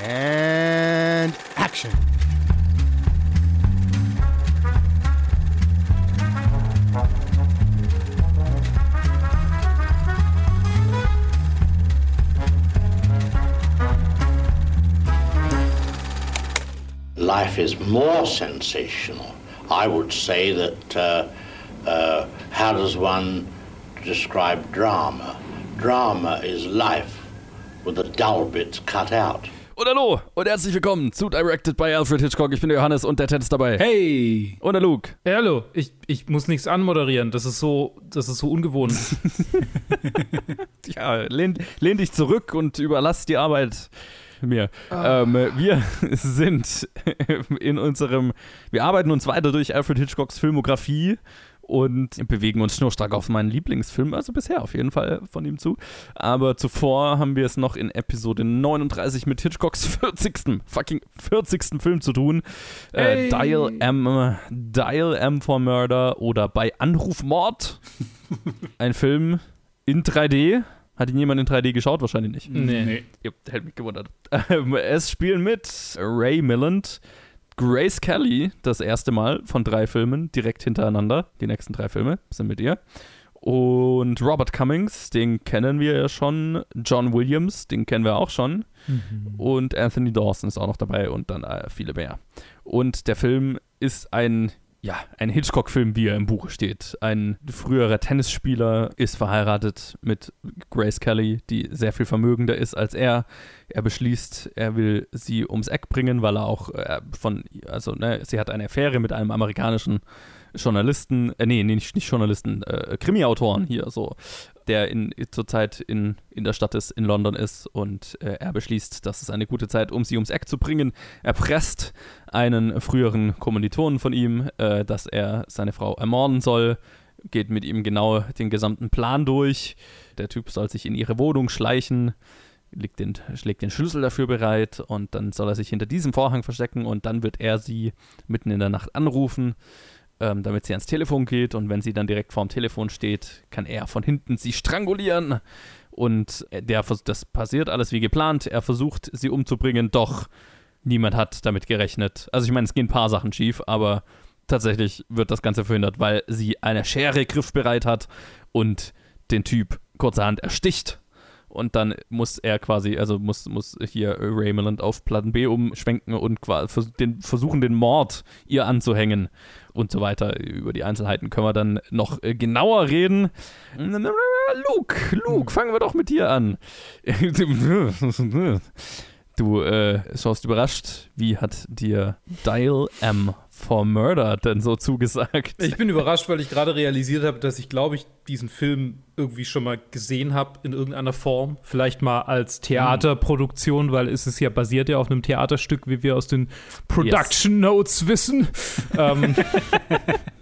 And action. life is more sensational. I would say that uh, uh, how does one describe drama? Drama is life with the dull bits cut out. Und hallo und herzlich willkommen zu Directed by Alfred Hitchcock. Ich bin der Johannes und der Ted ist dabei. Hey! Und der Luke. Hey, hallo, ich, ich muss nichts anmoderieren. Das ist so, das ist so ungewohnt. ja, lehn, lehn dich zurück und überlass die Arbeit mir. Ah. Ähm, wir sind in unserem, wir arbeiten uns weiter durch Alfred Hitchcocks Filmografie und bewegen uns schnurstracks auf meinen Lieblingsfilm, also bisher auf jeden Fall von ihm zu. Aber zuvor haben wir es noch in Episode 39 mit Hitchcocks 40. fucking 40. Film zu tun. Äh, hey. Äh, Dial M, Dial M for Murder oder bei Anrufmord. Ein Film in 3D. Hat ihn jemand in 3D geschaut? Wahrscheinlich nicht. Nee. nee. Ja, hätte mich gewundert. Ähm, es spielen mit Ray Milland, Grace Kelly, das erste Mal von drei Filmen direkt hintereinander. Die nächsten drei Filme sind mit ihr. Und Robert Cummings, den kennen wir ja schon. John Williams, den kennen wir auch schon. Mhm. Und Anthony Dawson ist auch noch dabei und dann äh, viele mehr. Und der Film ist ein ja, ein Hitchcock-Film, wie er im Buch steht. Ein früherer Tennisspieler ist verheiratet mit Grace Kelly, die sehr viel vermögender ist als er. Er beschließt, er will sie ums Eck bringen, weil er auch äh, von, also, ne, sie hat eine Affäre mit einem amerikanischen Journalisten, äh, nee, nicht, nicht Journalisten, äh, Krimi-Autoren hier so, der in, zurzeit in, in der Stadt ist, in London ist und äh, er beschließt, das ist eine gute Zeit, um sie ums Eck zu bringen. Er presst einen früheren Kommilitonen von ihm, äh, dass er seine Frau ermorden soll, geht mit ihm genau den gesamten Plan durch. Der Typ soll sich in ihre Wohnung schleichen, legt den, schlägt den Schlüssel dafür bereit und dann soll er sich hinter diesem Vorhang verstecken und dann wird er sie mitten in der Nacht anrufen ähm, damit sie ans Telefon geht und wenn sie dann direkt vorm Telefon steht, kann er von hinten sie strangulieren und der, das passiert alles wie geplant. Er versucht, sie umzubringen, doch niemand hat damit gerechnet. Also ich meine, es gehen ein paar Sachen schief, aber tatsächlich wird das Ganze verhindert, weil sie eine Schere griffbereit hat und den Typ kurzerhand ersticht und dann muss er quasi, also muss, muss hier Raymond auf Platten B umschwenken und den, versuchen, den Mord ihr anzuhängen und so weiter. Über die Einzelheiten können wir dann noch äh, genauer reden. Luke, Luke, fangen wir doch mit dir an. Du äh, schaust überrascht. Wie hat dir Dial M for Murder denn so zugesagt? Ich bin überrascht, weil ich gerade realisiert habe, dass ich, glaube ich, diesen Film irgendwie schon mal gesehen habe in irgendeiner Form. Vielleicht mal als Theaterproduktion, weil es ist ja basiert ja auf einem Theaterstück, wie wir aus den Production yes. Notes wissen. ähm,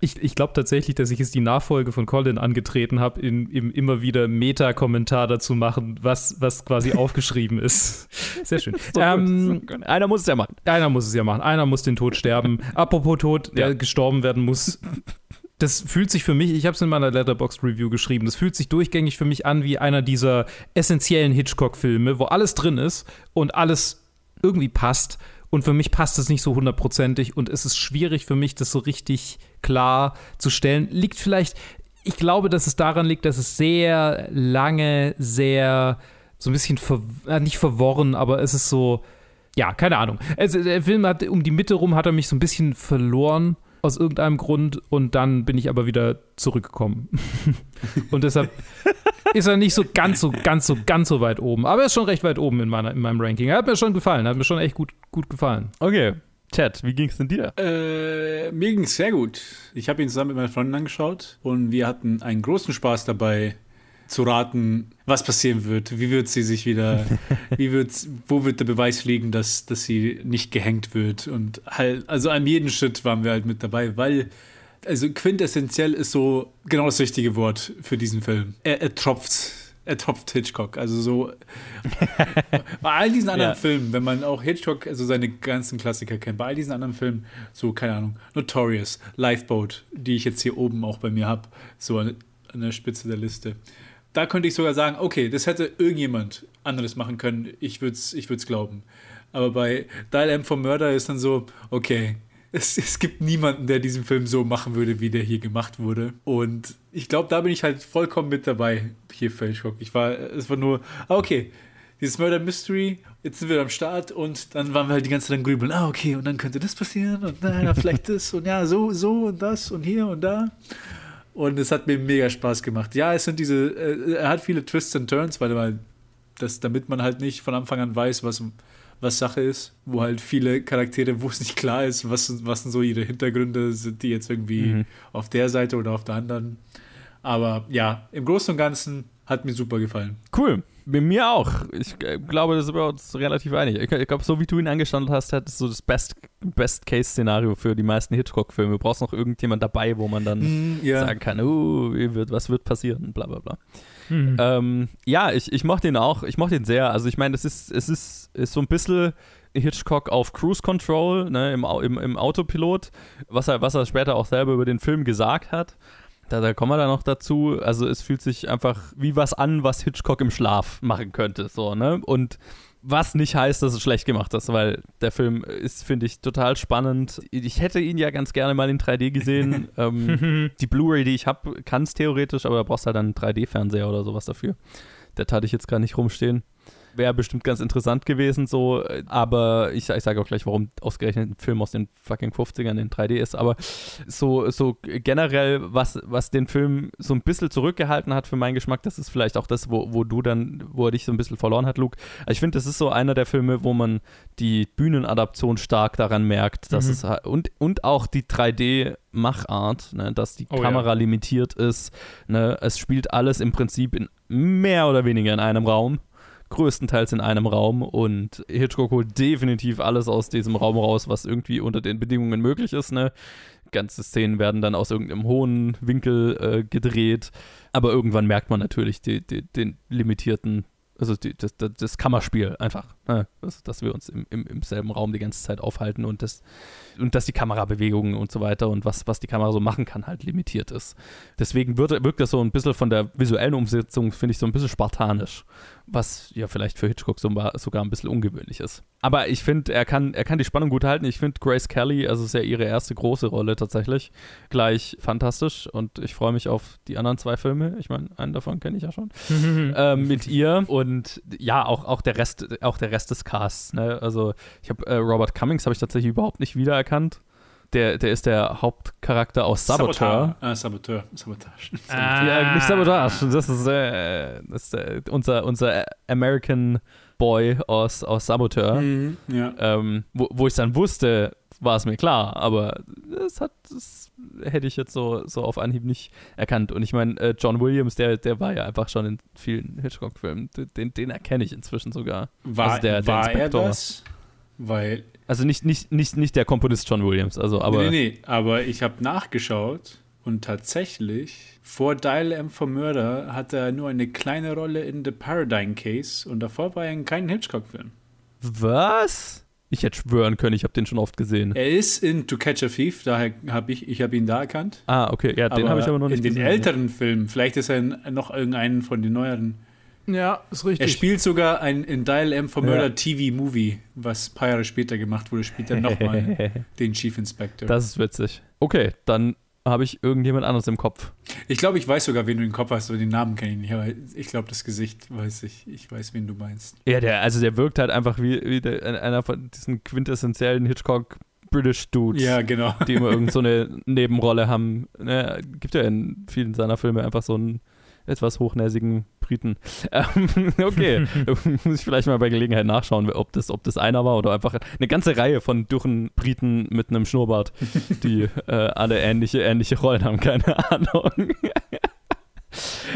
ich, ich glaube tatsächlich, dass ich jetzt die Nachfolge von Colin angetreten habe, im immer wieder Meta-Kommentar dazu machen, was, was quasi aufgeschrieben ist. Sehr schön. So ähm, so einer muss es ja machen. Einer muss es ja machen. Einer muss den Tod sterben. Apropos Tod, ja. der gestorben werden muss. Das fühlt sich für mich, ich habe es in meiner Letterbox Review geschrieben, das fühlt sich durchgängig für mich an wie einer dieser essentiellen Hitchcock-Filme, wo alles drin ist und alles irgendwie passt und für mich passt es nicht so hundertprozentig und es ist schwierig für mich, das so richtig klar zu stellen. Liegt vielleicht, ich glaube, dass es daran liegt, dass es sehr lange, sehr so ein bisschen, ver äh, nicht verworren, aber es ist so, ja, keine Ahnung. Also, der Film hat um die Mitte rum hat er mich so ein bisschen verloren aus irgendeinem Grund und dann bin ich aber wieder zurückgekommen. und deshalb ist er nicht so ganz so, ganz so, ganz so weit oben. Aber er ist schon recht weit oben in, meiner, in meinem Ranking. Er hat mir schon gefallen, hat mir schon echt gut, gut gefallen. Okay. Chad, wie ging es denn dir? Äh, mir ging es sehr gut. Ich habe ihn zusammen mit meinen Freunden angeschaut und wir hatten einen großen Spaß dabei, zu raten, was passieren wird. Wie wird sie sich wieder, wie wird, wo wird der Beweis liegen, dass, dass sie nicht gehängt wird? Und halt, also an jedem Schritt waren wir halt mit dabei, weil, also quintessentiell ist so genau das richtige Wort für diesen Film. Er, er tropft. Er tropft Hitchcock. Also so. bei all diesen anderen ja. Filmen, wenn man auch Hitchcock, also seine ganzen Klassiker kennt, bei all diesen anderen Filmen, so, keine Ahnung, Notorious, Lifeboat, die ich jetzt hier oben auch bei mir habe, so an, an der Spitze der Liste da könnte ich sogar sagen, okay, das hätte irgendjemand anderes machen können. Ich würde es ich glauben. Aber bei Dial M for Murder ist dann so, okay, es, es gibt niemanden, der diesen Film so machen würde, wie der hier gemacht wurde. Und ich glaube, da bin ich halt vollkommen mit dabei, hier für Hitchcock. Ich war, es war nur, ah, okay, dieses Murder Mystery, jetzt sind wir am Start und dann waren wir halt die ganze Zeit am Grübeln, ah, okay, und dann könnte das passieren und na, vielleicht das und ja, so, so und das und hier und da. Und es hat mir mega Spaß gemacht. Ja, es sind diese, äh, er hat viele Twists and Turns, weil, weil das, damit man halt nicht von Anfang an weiß, was, was Sache ist, wo halt viele Charaktere, wo es nicht klar ist, was, was sind so ihre Hintergründe, sind die jetzt irgendwie mhm. auf der Seite oder auf der anderen. Aber ja, im Großen und Ganzen hat mir super gefallen. Cool. Mir auch. Ich äh, glaube, da sind wir uns relativ einig. Ich, ich glaube, so wie du ihn angestanden hast, hat es so das Best-Case-Szenario Best für die meisten Hitchcock-Filme. Du brauchst noch irgendjemand dabei, wo man dann mm, yeah. sagen kann, uh, wird, was wird passieren, bla bla bla. Mhm. Ähm, ja, ich, ich mochte ihn auch. Ich mochte ihn sehr. Also ich meine, es ist, es ist, ist so ein bisschen Hitchcock auf Cruise Control, ne, im, im, im Autopilot, was er, was er später auch selber über den Film gesagt hat. Da, da kommen wir dann noch dazu. Also es fühlt sich einfach wie was an, was Hitchcock im Schlaf machen könnte. So, ne? Und was nicht heißt, dass es schlecht gemacht ist, weil der Film ist, finde ich, total spannend. Ich hätte ihn ja ganz gerne mal in 3D gesehen. ähm, die Blu-ray, die ich habe, kann es theoretisch, aber da brauchst halt dann einen 3D-Fernseher oder sowas dafür. Der hatte ich jetzt gar nicht rumstehen wäre bestimmt ganz interessant gewesen, so, aber ich, ich sage auch gleich, warum ausgerechnet ein Film aus den fucking 50ern in 3D ist, aber so, so generell, was, was den Film so ein bisschen zurückgehalten hat für meinen Geschmack, das ist vielleicht auch das, wo, wo du dann, wo er dich so ein bisschen verloren hat, Luke. Also ich finde, das ist so einer der Filme, wo man die Bühnenadaption stark daran merkt, dass mhm. es und, und auch die 3D Machart, ne, dass die oh, Kamera ja. limitiert ist. Ne, es spielt alles im Prinzip in mehr oder weniger in einem Raum größtenteils in einem Raum und Hitchcock holt definitiv alles aus diesem Raum raus, was irgendwie unter den Bedingungen möglich ist. Ne? Ganze Szenen werden dann aus irgendeinem hohen Winkel äh, gedreht, aber irgendwann merkt man natürlich die, die, den limitierten also die, das, das, Kammerspiel einfach, ne? also, dass wir uns im, im, im, selben Raum die ganze Zeit aufhalten und, das, und dass die Kamerabewegungen und so weiter und was, was die Kamera so machen kann, halt limitiert ist. Deswegen wird, wirkt das so ein bisschen von der visuellen Umsetzung, finde ich, so ein bisschen spartanisch, was ja vielleicht für Hitchcock so, sogar ein bisschen ungewöhnlich ist. Aber ich finde, er kann, er kann die Spannung gut halten. Ich finde Grace Kelly, also ist ja ihre erste große Rolle tatsächlich, gleich fantastisch und ich freue mich auf die anderen zwei Filme. Ich meine, einen davon kenne ich ja schon. ähm, mit ihr und ja, auch, auch, der Rest, auch der Rest des Casts. Ne? Also ich habe äh, Robert Cummings habe ich tatsächlich überhaupt nicht wiedererkannt. Der, der ist der Hauptcharakter aus Saboteur. Saboteur. Ah, Saboteur. Sabotage. Ah. Ja, nicht Sabotage. Das ist, äh, das ist äh, unser, unser American Boy aus, aus Saboteur. Mhm, ja. ähm, wo, wo ich dann wusste, war es mir klar, aber das hat, das hätte ich jetzt so, so auf Anhieb nicht erkannt. Und ich meine, äh, John Williams, der, der war ja einfach schon in vielen Hitchcock-Filmen. Den, den erkenne ich inzwischen sogar. War, also der, der war er das? Weil. Also nicht, nicht, nicht, nicht der Komponist John Williams, also aber. Nee, nee, nee. aber ich habe nachgeschaut und tatsächlich, vor Dial M for Murder hatte er nur eine kleine Rolle in The Paradigm Case und davor war er in keinem Hitchcock-Film. Was? Ich hätte schwören können, ich habe den schon oft gesehen. Er ist in To Catch a Thief, daher habe ich, ich habe ihn da erkannt. Ah, okay, ja, den habe ich aber noch nicht gesehen. In den älteren Filmen, vielleicht ist er in, noch irgendeinen von den neueren. Ja, ist richtig. Er spielt sogar ein, in Dial M for Murder ja. TV-Movie, was ein paar Jahre später gemacht wurde, spielt er nochmal den Chief Inspector. Das ist witzig. Okay, dann habe ich irgendjemand anderes im Kopf. Ich glaube, ich weiß sogar, wen du im Kopf hast, aber den Namen kenne ich nicht. Aber ich glaube, das Gesicht weiß ich. Ich weiß, wen du meinst. Ja, der, also der wirkt halt einfach wie, wie der, einer von diesen quintessentiellen Hitchcock British Dudes. Ja, genau. Die immer irgend so eine Nebenrolle haben. Ne, gibt ja in vielen seiner Filme einfach so einen etwas hochnäsigen Briten. Ähm, okay, muss ich vielleicht mal bei Gelegenheit nachschauen, ob das, ob das einer war oder einfach eine ganze Reihe von dürren Briten mit einem Schnurrbart, die äh, alle ähnliche, ähnliche Rollen haben, keine Ahnung.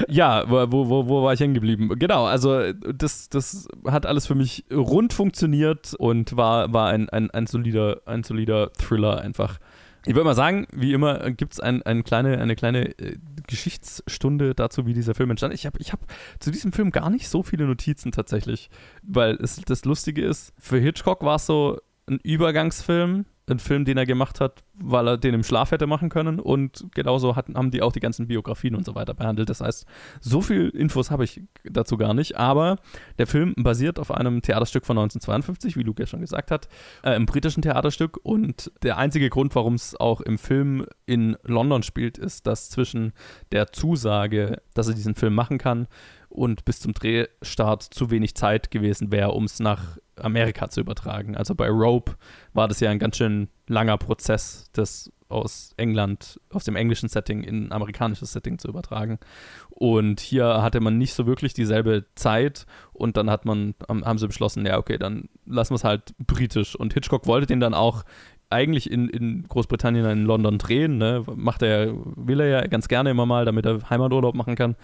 ja, wo, wo, wo war ich hängen geblieben? Genau, also das, das hat alles für mich rund funktioniert und war, war ein, ein, ein, solider, ein solider Thriller einfach. Ich würde mal sagen, wie immer gibt es ein, ein kleine, eine kleine äh, Geschichtsstunde dazu, wie dieser Film entstand. Ich habe ich hab zu diesem Film gar nicht so viele Notizen tatsächlich, weil es, das Lustige ist, für Hitchcock war es so ein Übergangsfilm. Ein Film, den er gemacht hat, weil er den im Schlaf hätte machen können. Und genauso hatten, haben die auch die ganzen Biografien und so weiter behandelt. Das heißt, so viel Infos habe ich dazu gar nicht. Aber der Film basiert auf einem Theaterstück von 1952, wie Luke ja schon gesagt hat, äh, im britischen Theaterstück. Und der einzige Grund, warum es auch im Film in London spielt, ist, dass zwischen der Zusage, dass er diesen Film machen kann, und bis zum Drehstart zu wenig Zeit gewesen wäre, um es nach Amerika zu übertragen. Also bei Rope war das ja ein ganz schön langer Prozess, das aus England, aus dem englischen Setting in ein amerikanisches Setting zu übertragen. Und hier hatte man nicht so wirklich dieselbe Zeit und dann hat man, haben sie beschlossen, ja, okay, dann lassen wir es halt britisch. Und Hitchcock wollte den dann auch eigentlich in, in Großbritannien, in London drehen. Ne? Macht er, will er ja ganz gerne immer mal, damit er Heimaturlaub machen kann.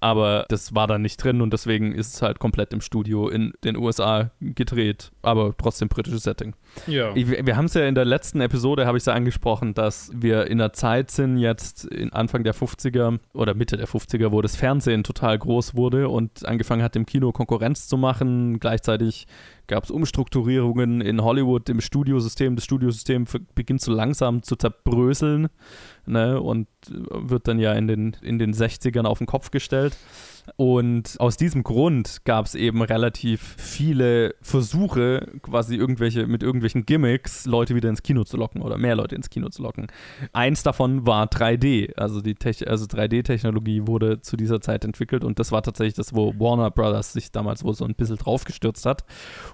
Aber das war dann nicht drin und deswegen ist es halt komplett im Studio in den USA gedreht, aber trotzdem britisches Setting. Ja. Ich, wir haben es ja in der letzten Episode, habe ich es ja angesprochen, dass wir in einer Zeit sind, jetzt in Anfang der 50er oder Mitte der 50er, wo das Fernsehen total groß wurde und angefangen hat, dem Kino Konkurrenz zu machen. Gleichzeitig gab es Umstrukturierungen in Hollywood im Studiosystem. Das Studiosystem beginnt so langsam zu zerbröseln ne, und wird dann ja in den, in den 60ern auf den Kopf gestellt. Und aus diesem Grund gab es eben relativ viele Versuche, quasi irgendwelche, mit irgendwelchen Gimmicks Leute wieder ins Kino zu locken oder mehr Leute ins Kino zu locken. Eins davon war 3D. Also die also 3D-Technologie wurde zu dieser Zeit entwickelt und das war tatsächlich das, wo Warner Brothers sich damals wohl so ein bisschen draufgestürzt hat.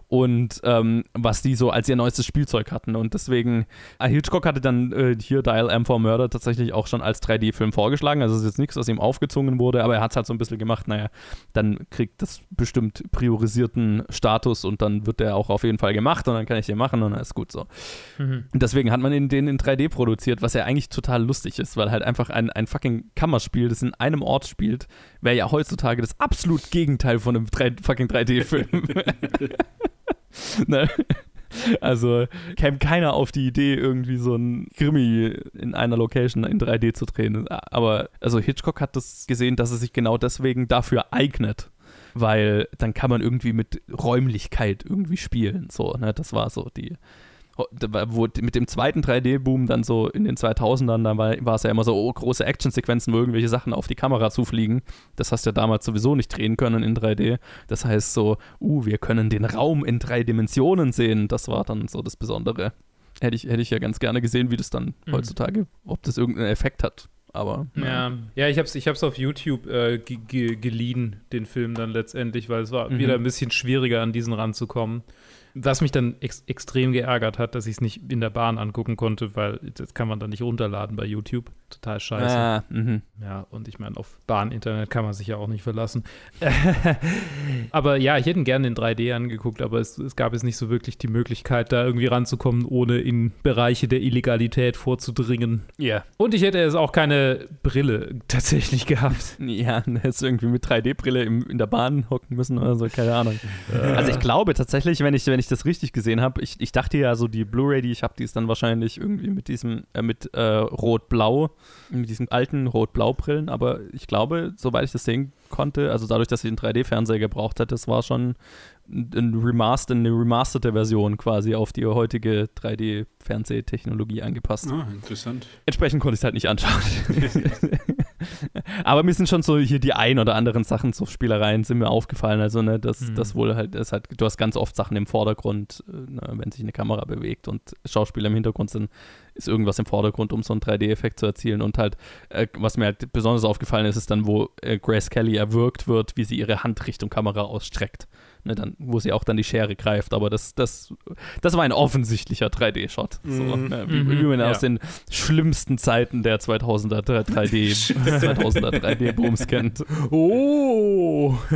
Und ähm, was die so als ihr neuestes Spielzeug hatten. Und deswegen, äh, Hitchcock hatte dann äh, hier Dial M for Murder tatsächlich auch schon als 3D-Film vorgeschlagen. Also es ist jetzt nichts, was ihm aufgezwungen wurde, aber er hat es halt so ein bisschen gemacht, naja, dann kriegt das bestimmt priorisierten Status und dann wird der auch auf jeden Fall gemacht und dann kann ich den machen und dann ist gut so. Mhm. Und deswegen hat man den in 3D produziert, was ja eigentlich total lustig ist, weil halt einfach ein, ein fucking Kammerspiel, das in einem Ort spielt, wäre ja heutzutage das absolut Gegenteil von einem 3, fucking 3D-Film. ne? Also käme keiner auf die Idee, irgendwie so ein Krimi in einer Location in 3D zu drehen. Aber also Hitchcock hat das gesehen, dass es sich genau deswegen dafür eignet. Weil dann kann man irgendwie mit Räumlichkeit irgendwie spielen. So, ne? Das war so die, wo mit dem zweiten 3D-Boom dann so in den 2000ern, da war, war es ja immer so oh, große Actionsequenzen, wo irgendwelche Sachen auf die Kamera zufliegen. Das hast du ja damals sowieso nicht drehen können in 3D. Das heißt so, uh, wir können den Raum in drei Dimensionen sehen. Das war dann so das Besondere. Hätte ich, hätte ich ja ganz gerne gesehen, wie das dann mhm. heutzutage, ob das irgendeinen Effekt hat. Aber. Ja, ja ich habe es ich hab's auf YouTube äh, geliehen, den Film dann letztendlich, weil es war mhm. wieder ein bisschen schwieriger, an diesen ranzukommen. Was mich dann ex extrem geärgert hat, dass ich es nicht in der Bahn angucken konnte, weil das kann man dann nicht runterladen bei YouTube. Total scheiße. Ah, mhm. ja, und ich meine, auf Bahn-Internet kann man sich ja auch nicht verlassen. aber ja, ich hätte ihn gerne in 3D angeguckt, aber es, es, gab jetzt nicht so wirklich die Möglichkeit, da irgendwie ranzukommen, ohne in Bereiche der Illegalität vorzudringen. Ja. Yeah. Und ich hätte jetzt auch keine Brille tatsächlich gehabt. Ja, jetzt irgendwie mit 3D-Brille in der Bahn hocken müssen oder so, keine Ahnung. also ich glaube tatsächlich, wenn ich, wenn ich das richtig gesehen habe, ich, ich dachte ja so, die Blu-ray, die ich habe, die ist dann wahrscheinlich irgendwie mit diesem, äh, mit äh, Rot-Blau, mit diesen alten Rot-Blau-Brillen, aber ich glaube, soweit ich das sehen konnte, also dadurch, dass ich einen 3D-Fernseher gebraucht hatte, das war schon ein Remaster, eine remasterte Version quasi auf die heutige 3D-Fernsehtechnologie angepasst. Ah, interessant. Entsprechend konnte ich es halt nicht anschauen. Aber mir sind schon so hier die ein oder anderen Sachen, so Spielereien sind mir aufgefallen. Also, ne, das, mhm. das wohl halt, das halt, du hast ganz oft Sachen im Vordergrund, äh, ne, wenn sich eine Kamera bewegt und Schauspieler im Hintergrund sind, ist irgendwas im Vordergrund, um so einen 3D-Effekt zu erzielen. Und halt, äh, was mir halt besonders aufgefallen ist, ist dann, wo äh, Grace Kelly erwürgt wird, wie sie ihre Hand Richtung Kamera ausstreckt ne, dann, wo sie auch dann die Schere greift. Aber das, das, das war ein offensichtlicher 3D-Shot. So, mhm. ne, wie, wie, man ja. aus den schlimmsten Zeiten der 2000er 3D, 2000er 3D-Booms kennt. Oh!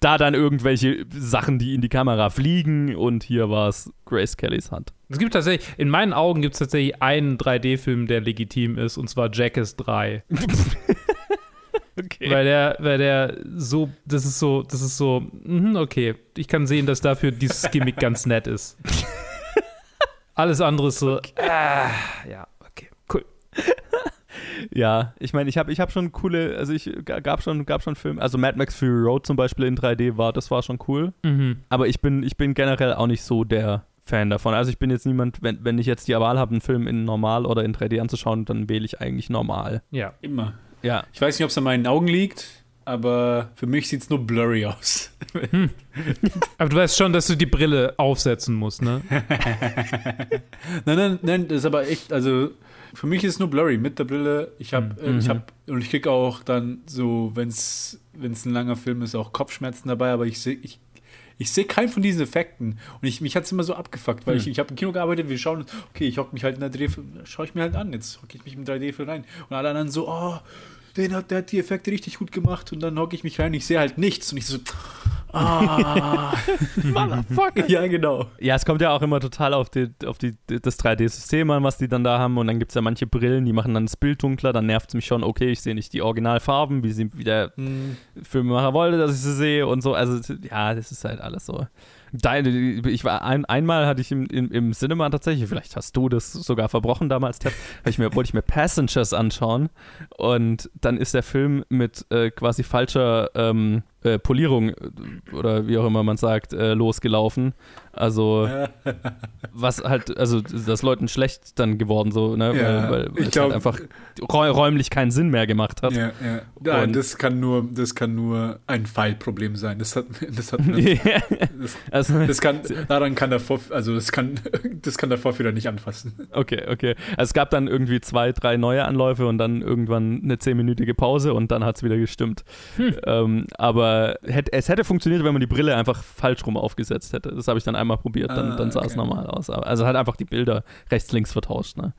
Da dann irgendwelche Sachen, die in die Kamera fliegen und hier war es Grace Kellys Hand. Es gibt tatsächlich, in meinen Augen gibt es tatsächlich einen 3D-Film, der legitim ist, und zwar Jackass 3. Okay. Weil der, weil der so, das ist so, das ist so, mh, okay, ich kann sehen, dass dafür dieses Gimmick ganz nett ist. Alles andere ist so, okay. ah, ja, okay, cool. ja, ich meine, ich habe ich hab schon coole, also ich gab schon, gab schon Filme, also Mad Max Fury Road zum Beispiel in 3D war, das war schon cool. Mhm. Aber ich bin, ich bin generell auch nicht so der Fan davon. Also ich bin jetzt niemand, wenn, wenn ich jetzt die Wahl habe, einen Film in normal oder in 3D anzuschauen, dann wähle ich eigentlich normal. Ja. Immer. Ja. Ich weiß nicht, ob es an meinen Augen liegt, aber für mich sieht es nur blurry aus. Aber du weißt schon, dass du die Brille aufsetzen musst, ne? nein, nein, nein, das ist aber echt, also für mich ist es nur blurry mit der Brille. Ich habe, Mhm. äh, ich habe, und ich kriege auch dann so, wenn es ein langer Film ist, auch Kopfschmerzen dabei, aber ich sehe, ich, ich sehe keinen von diesen Effekten. Und ich, mich hat es immer so abgefuckt, weil ich, ich habe im Kino gearbeitet, wir schauen, okay, ich hocke mich halt in der 3D, schaue ich mir halt an, jetzt hocke ich mich im 3D-Film rein. Und alle anderen so, oh, den hat, der hat die Effekte richtig gut gemacht und dann hocke ich mich rein, ich sehe halt nichts und ich so, ah, Motherfucker. ja, genau. Ja, es kommt ja auch immer total auf, die, auf die, das 3D-System an, was die dann da haben. Und dann gibt es ja manche Brillen, die machen dann das Bild dunkler. Dann nervt es mich schon, okay, ich sehe nicht die Originalfarben, wie, sie, wie der Filmemacher wollte, dass ich sie sehe und so. Also, ja, das ist halt alles so. Deine, ich war ein, einmal hatte ich im, im, im Cinema tatsächlich, vielleicht hast du das sogar verbrochen damals, ich mir, wollte ich mir Passengers anschauen. Und dann ist der Film mit äh, quasi falscher ähm, äh, Polierung äh, oder wie auch immer man sagt, äh, losgelaufen. Also was halt, also das Leuten schlecht dann geworden so, ne? Ja, weil, weil, ich es glaub- halt einfach räu räumlich keinen Sinn mehr gemacht hat. Ja, ja. ja das, kann nur, das kann nur ein Fallproblem sein. Das hat, das hat das, also, das kann, daran kann der Vor, also das kann, das kann der Vorführer nicht anfassen. Okay, okay. Also es gab dann irgendwie zwei, drei neue Anläufe und dann irgendwann eine zehnminütige Pause und dann hat es wieder gestimmt. Ähm, aber hätt, es hätte funktioniert, wenn man die Brille einfach falsch rum aufgesetzt hätte. Das habe ich dann einmal probiert, dann, Ah, dann sah es okay. normal aus. Aber- Also halt einfach die Bilder rechts, links vertauscht. Ne?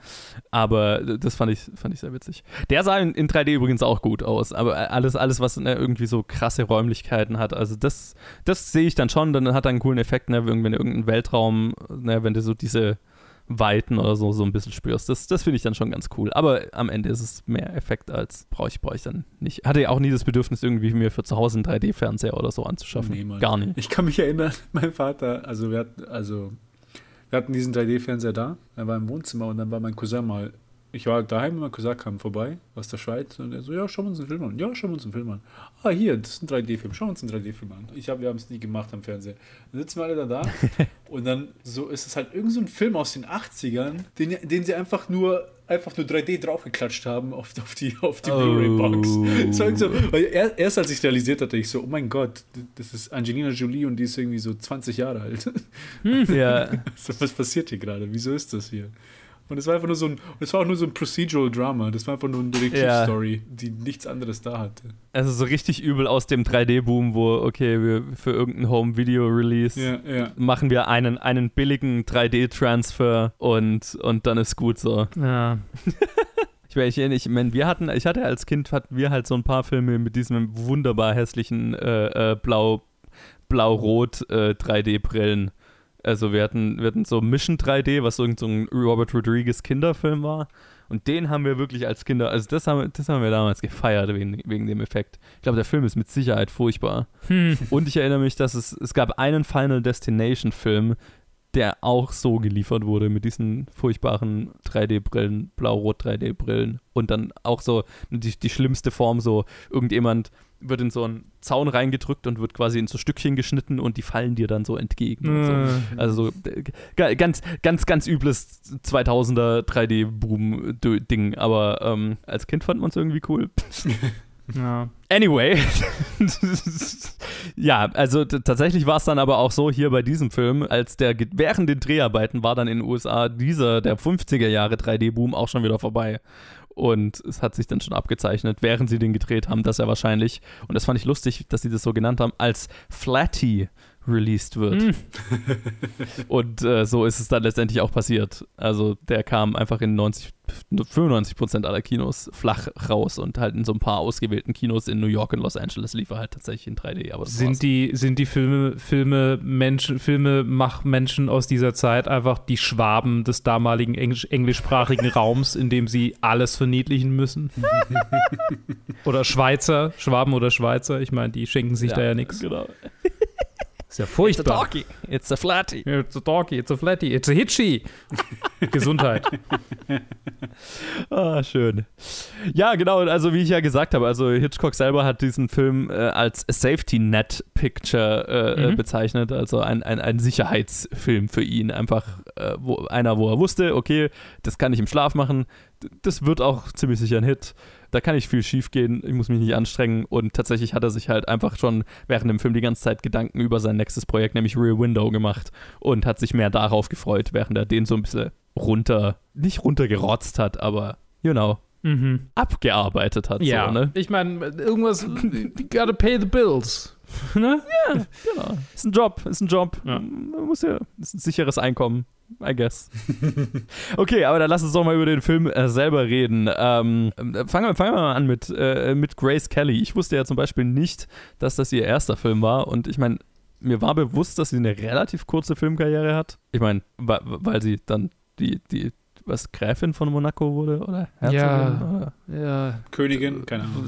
Aber das fand ich, fand ich sehr witzig. Der sah in, in 3D übrigens auch gut aus, aber alles, alles was ne, irgendwie so krasse Räumlichkeiten hat, also das, das sehe ich dann schon, dann hat er einen coolen Effekt, ne, wenn wenn irgendein Weltraum, ne, wenn du so diese Weiten oder so, so ein bisschen spürst. Das, das finde ich dann schon ganz cool. Aber am Ende ist es mehr Effekt als brauche ich, brauche ich dann nicht. Hatte ja auch nie das Bedürfnis, irgendwie mir für zu Hause einen 3D-Fernseher oder so anzuschaffen. Nee. Gar nicht. Ich kann mich erinnern, mein Vater, also wir hatten, also wir hatten diesen 3D-Fernseher da, er war im Wohnzimmer und dann war mein Cousin mal, ich war daheim und mein Cousin kam vorbei aus der Schweiz und er so, ja, schauen wir uns einen Film an. Ja, schauen wir uns einen Film an. Ah, hier, das ist ein 3D-Film, schauen wir uns einen 3D-Film an. Ich hab, wir haben es nie gemacht am Fernseher. Dann sitzen wir alle dann da und dann so ist es halt irgend so ein Film aus den 80ern, den, den sie einfach nur einfach nur 3D draufgeklatscht haben auf, auf die, auf die Oh. Blu-ray-Box. So, weil er, erst als ich realisiert hatte, ich so, oh mein Gott, das ist Angelina Jolie und die ist irgendwie so 20 Jahre alt. ja. so, was passiert hier gerade? Wieso ist das hier? Und es war einfach nur so ein, es war auch nur so ein Procedural Drama. Das war einfach nur eine Detektivstory, die nichts anderes da hatte. Also so richtig übel aus dem 3D-Boom, wo, okay, wir für irgendein Home-Video-Release Ja, ja. machen wir einen, einen billigen 3D-Transfer und, und dann ist gut so. Ja. Ich meine, ich, ich mein, wir hatten, ich hatte als Kind, hatten wir halt so ein paar Filme mit diesem wunderbar hässlichen äh, äh, Blau, Blau-Rot äh, 3D-Brillen. Also wir hatten, wir hatten so Mission 3D, was irgend so ein Robert Rodriguez Kinderfilm war. Und den haben wir wirklich als Kinder, also das haben, wir- das haben wir damals gefeiert wegen, wegen dem Effekt. Ich glaube, der Film ist mit Sicherheit furchtbar. Hm. Und ich erinnere mich, dass es, es gab einen Final Destination Film, der auch so geliefert wurde mit diesen furchtbaren 3D-Brillen, blau-rot 3D-Brillen. Und dann auch so die, die schlimmste Form, so irgendjemand wird in so einen Zaun reingedrückt und wird quasi in so Stückchen geschnitten und die fallen dir dann so entgegen. so. Äh. Also so äh, ga- ganz, ganz, ganz übles 2000er 3D-Boom-Ding. Aber ähm, als Kind fand man es irgendwie cool. Ja. Anyway, ja, also tatsächlich war es dann aber auch so hier bei diesem Film, als der während den Dreharbeiten war dann in den USA dieser der 50er Jahre 3D-Boom auch schon wieder vorbei. Und es hat sich dann schon abgezeichnet, während sie den gedreht haben, dass er wahrscheinlich, und das fand ich lustig, dass sie das so genannt haben, als Flatty released wird. Hm. Und äh, so ist es dann letztendlich auch passiert. Also der kam einfach in 90, 95 Prozent aller Kinos flach raus und halt in so ein paar ausgewählten Kinos in New York und Los Angeles lief er halt tatsächlich in 3D. Aber das war's. Sind die, sind die Filme, Filme, Menschen, Filmemachmenschen aus dieser Zeit einfach die Schwaben des damaligen englisch, englischsprachigen Raums, in dem sie alles verniedlichen müssen? oder Schweizer, Schwaben oder Schweizer, ich meine, die schenken sich da ja nichts. Genau. Ist ja It's a furchtbar. doggy. It's a flatty. It's a doggy, it's a flatty, it's a hitchy. Gesundheit. Ah, schön. Ja, genau. Also, wie ich ja gesagt habe, also Hitchcock selber hat diesen Film äh, als Safety Net Picture äh, äh, Mhm. bezeichnet. Also ein, ein, ein Sicherheitsfilm für ihn. Einfach äh, wo, einer, wo er wusste, okay, das kann ich im Schlaf machen. Das wird auch ziemlich sicher ein Hit. Da kann ich viel schief gehen. Ich muss mich nicht anstrengen. Und tatsächlich hat er sich halt einfach schon während dem Film die ganze Zeit Gedanken über sein nächstes Projekt, nämlich Rear Window, gemacht. Und hat sich mehr darauf gefreut, während er den so ein bisschen runter, nicht runtergerotzt hat, aber, you know, Mhm. abgearbeitet hat. Ja, So, ne? ich meine, irgendwas, gotta pay the bills. ne? Genau. Ist ein Job, ist ein Job. Ja. Man muss ja, ist ein sicheres Einkommen, I guess. okay, aber dann lass uns doch mal über den Film äh, selber reden. Ähm, äh, fangen, wir, fangen wir mal an mit, äh, mit Grace Kelly. Ich wusste ja zum Beispiel nicht, dass das ihr erster Film war und ich meine, mir war bewusst, dass sie eine relativ kurze Filmkarriere hat. Ich meine, wa- weil sie dann die, die, was, Gräfin von Monaco wurde oder Herzogin? Ja. Oder? Ja. Königin, keine Ahnung.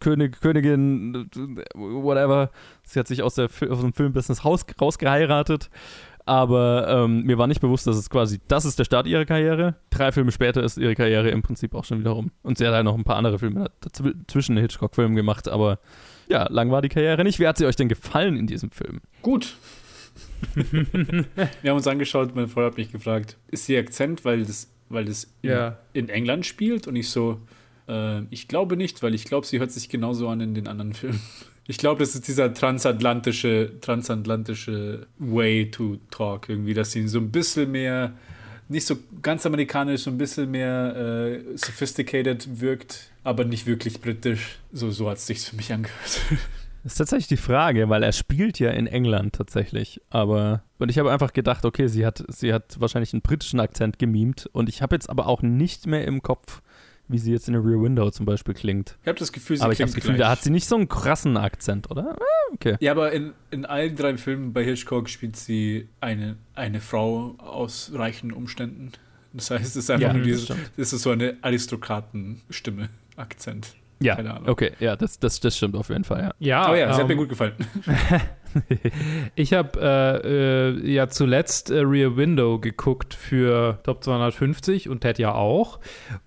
König, Königin, whatever. Sie hat sich aus, der, aus dem Filmbusiness raus, rausgeheiratet. Aber ähm, mir war nicht bewusst, dass es quasi, das ist der Start ihrer Karriere. Drei Filme später ist ihre Karriere im Prinzip auch schon wieder rum. Und sie hat halt noch ein paar andere Filme zwischen den Hitchcock-Filmen gemacht. Aber ja, lang war die Karriere nicht. Wie hat sie euch denn gefallen in diesem Film? Gut. Wir haben uns angeschaut, meine Frau hat mich gefragt, ist die Akzent, weil das, weil das in, Ja. in England spielt? Und ich so, äh, ich glaube nicht, weil ich glaube, sie hört sich genauso an in den anderen Filmen. Ich glaube, das ist dieser transatlantische, transatlantische Way to talk irgendwie, dass sie so ein bisschen mehr, nicht so ganz amerikanisch, so ein bisschen mehr äh, sophisticated wirkt, aber nicht wirklich britisch. So, so hat es sich für mich angehört. Das ist tatsächlich die Frage, weil er spielt ja in England tatsächlich. Aber und ich habe einfach gedacht, okay, sie hat, sie hat wahrscheinlich einen britischen Akzent gemimt. Und ich habe jetzt aber auch nicht mehr im Kopf, wie sie jetzt in der Rear Window zum Beispiel klingt. Ich habe das Gefühl, sie aber ich habe das Gefühl, gleich. da hat sie nicht so einen krassen Akzent, oder? Ah, Okay. Ja, aber in, in allen drei Filmen bei Hitchcock spielt sie eine, eine Frau aus reichen Umständen. Das heißt, es ist einfach Ja, nur dieses, das ist so eine Aristokratenstimme, Akzent. Ja, Keine Ahnung. okay, ja, das, das, das stimmt auf jeden Fall, ja. Ja, Oh ja, sie hat mir ähm, gut gefallen. Ich habe äh, äh, ja zuletzt äh, Rear Window geguckt für Top 250 und Ted ja auch.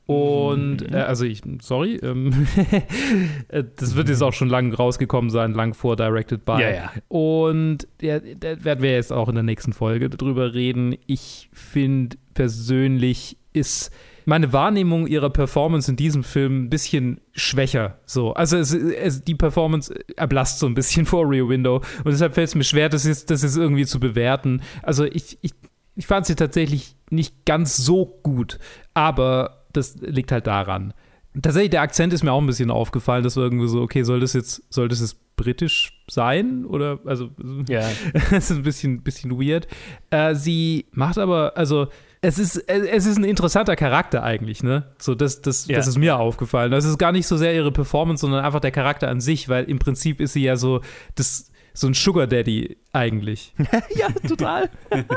Und, Mhm. äh, also ich, sorry, ähm, äh, das wird jetzt auch schon lang rausgekommen sein, lang vor Directed By. Ja, ja. Und ja, da werden wir jetzt auch in der nächsten Folge drüber reden. Ich finde persönlich ist meine Wahrnehmung ihrer Performance in diesem Film ein bisschen schwächer. So, also es, es, die Performance erblasst so ein bisschen vor Rear Window und deshalb fällt es mir schwer, das jetzt, das jetzt irgendwie zu bewerten. Also ich, ich, ich fand sie tatsächlich nicht ganz so gut, aber das liegt halt daran. Tatsächlich, der Akzent ist mir auch ein bisschen aufgefallen, dass irgendwie so, okay, soll das jetzt, soll das jetzt britisch sein? Oder, also, Ja. das ist ein bisschen, bisschen weird. Äh, sie macht aber, also es ist, es ist ein interessanter Charakter eigentlich, ne? So, das, das, Ja. das ist mir aufgefallen. Das ist gar nicht so sehr ihre Performance, sondern einfach der Charakter an sich, weil im Prinzip ist sie ja so, das, so ein Sugar Daddy eigentlich. ja, total.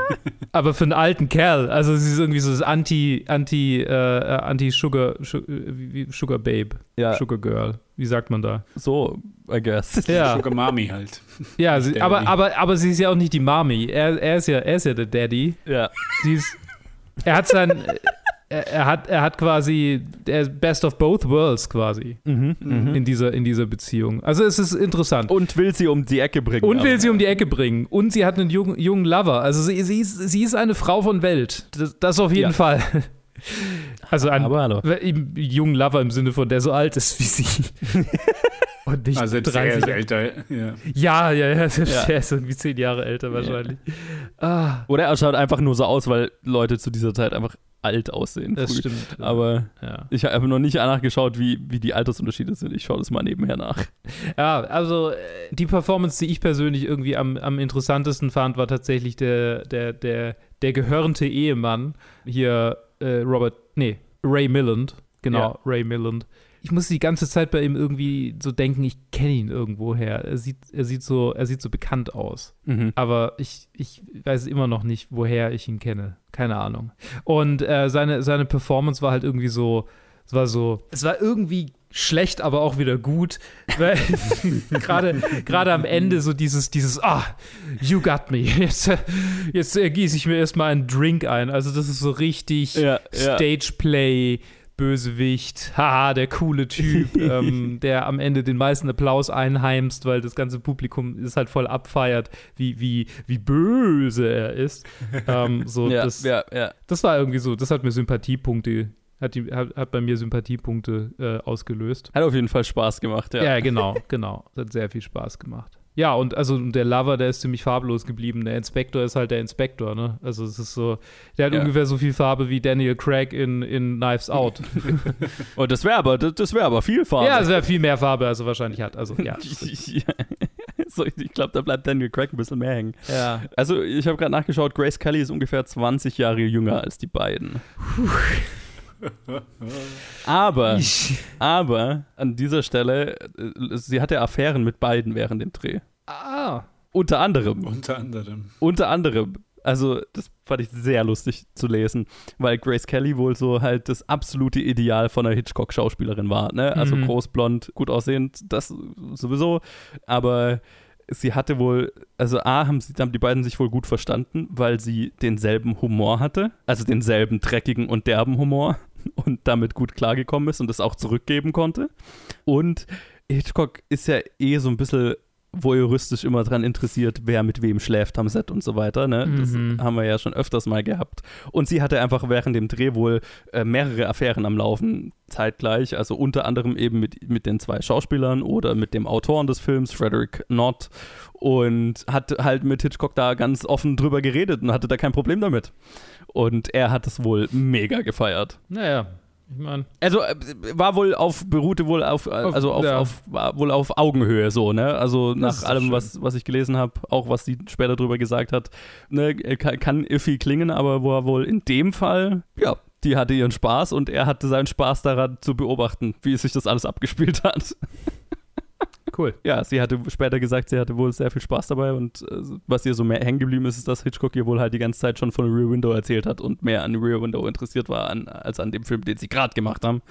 Aber für einen alten Kerl. Also sie ist irgendwie so das Anti, Anti, äh, Anti-Sugar, Sugar, wie- wie- Sugar Babe, Ja, Sugar Girl. Wie sagt man da? so, I guess. Ja. Sugar Mami halt. Ja, sie, aber, aber, aber sie ist ja auch nicht die Mami. Er, er, ist ja, er ist ja der Daddy. Ja. Sie ist, er hat sein, er, er hat, er hat quasi, der Best of both worlds quasi Mhm, mhm. in dieser, in dieser Beziehung. Also es ist interessant. Und will sie um die Ecke bringen. Und will aber- sie um die Ecke bringen. Und sie hat einen jungen, jungen Lover. Also sie, sie, ist, sie ist eine Frau von Welt. Das, das auf jeden Ja. Fall. Also ein jungen Lover im Sinne von, der so alt ist wie sie. Und nicht Also er 30. ist älter. Ja. Ja, ja, ja. Selbst Ja. Er ist irgendwie zehn Jahre älter wahrscheinlich. Ah, Oder er schaut einfach nur so aus, weil Leute zu dieser Zeit einfach alt aussehen. das früh. stimmt. Aber ja. ich habe noch nicht nachgeschaut, wie, wie die Altersunterschiede sind. Ich schaue das mal nebenher nach. Ja, also äh, die Performance, die ich persönlich irgendwie am, am interessantesten fand, war tatsächlich der, der, der, der gehörnte Ehemann. Hier äh, Robert, nee, Ray Milland. Genau, Ja. Ray Milland. Ich muss die ganze Zeit bei ihm irgendwie so denken, ich kenne ihn irgendwoher. Er sieht, er sieht so, er sieht so bekannt aus. Mhm. Aber ich, ich weiß immer noch nicht, woher ich ihn kenne. Keine Ahnung. Und äh, seine, seine Performance war halt irgendwie so, es war so, es war irgendwie schlecht, aber auch wieder gut. Weil gerade gerade am Ende so dieses, dieses, ah, you got me. Jetzt, jetzt gieße ich mir erstmal einen Drink ein. Also, das ist so richtig Ja, ja. Bösewicht, haha, der coole Typ, ähm, der am Ende den meisten Applaus einheimst, weil das ganze Publikum ist halt voll abfeiert, wie, wie, wie böse er ist. Ähm, so, Ja, das, ja, ja. das war irgendwie so, das hat mir Sympathiepunkte, hat, die, hat, hat bei mir Sympathiepunkte äh, ausgelöst. Hat auf jeden Fall Spaß gemacht, ja. Ja, genau, genau. Das hat sehr viel Spaß gemacht. Ja, und also der Lover, der ist ziemlich farblos geblieben. Der Inspektor ist halt der Inspektor, ne? Also es ist so, der hat Ja. ungefähr so viel Farbe wie Daniel Craig in, in Knives Out. Und das wäre aber, das, wäre aber viel Farbe. ja, es wäre viel mehr Farbe, als er wahrscheinlich hat. Also ja. so, ich glaube, da bleibt Daniel Craig ein bisschen mehr hängen. ja. Also, ich habe gerade nachgeschaut, Grace Kelly ist ungefähr 20 Jahre jünger als die beiden. Aber, aber an dieser Stelle, äh, sie hatte Affären mit beiden während dem Dreh. Ah. Unter anderem. Unter anderem. Unter anderem. Also, das fand ich sehr lustig zu lesen, weil Grace Kelly wohl so halt das absolute Ideal von einer Hitchcock-Schauspielerin war. Ne? Also Mhm. groß, blond, gut aussehend, das sowieso. Aber sie hatte wohl, also A, haben, sie, haben die beiden sich wohl gut verstanden, weil sie denselben Humor hatte, also denselben dreckigen und derben Humor und damit gut klargekommen ist und das auch zurückgeben konnte. Und Hitchcock ist ja eh so ein bisschen voyeuristisch immer dran interessiert, wer mit wem schläft am Set und so weiter. Ne? Das Mhm. haben wir ja schon öfters mal gehabt. Und sie hatte einfach während dem Dreh wohl äh, mehrere Affären am Laufen zeitgleich. Also unter anderem eben mit, mit den zwei Schauspielern oder mit dem Autoren des Films, Frederick Knott. Und hat halt mit Hitchcock da ganz offen drüber geredet und hatte da kein Problem damit. Und er hat es wohl mega gefeiert. Naja, ich meine. Also äh, war wohl auf, beruhte wohl auf, äh, also auf, ja. auf, war wohl auf Augenhöhe so, ne? Also nach ist doch allem, schön. was, was ich gelesen habe, auch was sie später drüber gesagt hat, ne, äh, kann, kann iffy klingen, aber war wohl in dem Fall, ja, die hatte ihren Spaß und er hatte seinen Spaß daran zu beobachten, wie sich das alles abgespielt hat. Cool. Ja, sie hatte später gesagt, sie hatte wohl sehr viel Spaß dabei und äh, was ihr so mehr hängen geblieben ist, ist, dass Hitchcock ihr wohl halt die ganze Zeit schon von Rear Window erzählt hat und mehr an Rear Window interessiert war, an, als an dem Film, den sie gerade gemacht haben.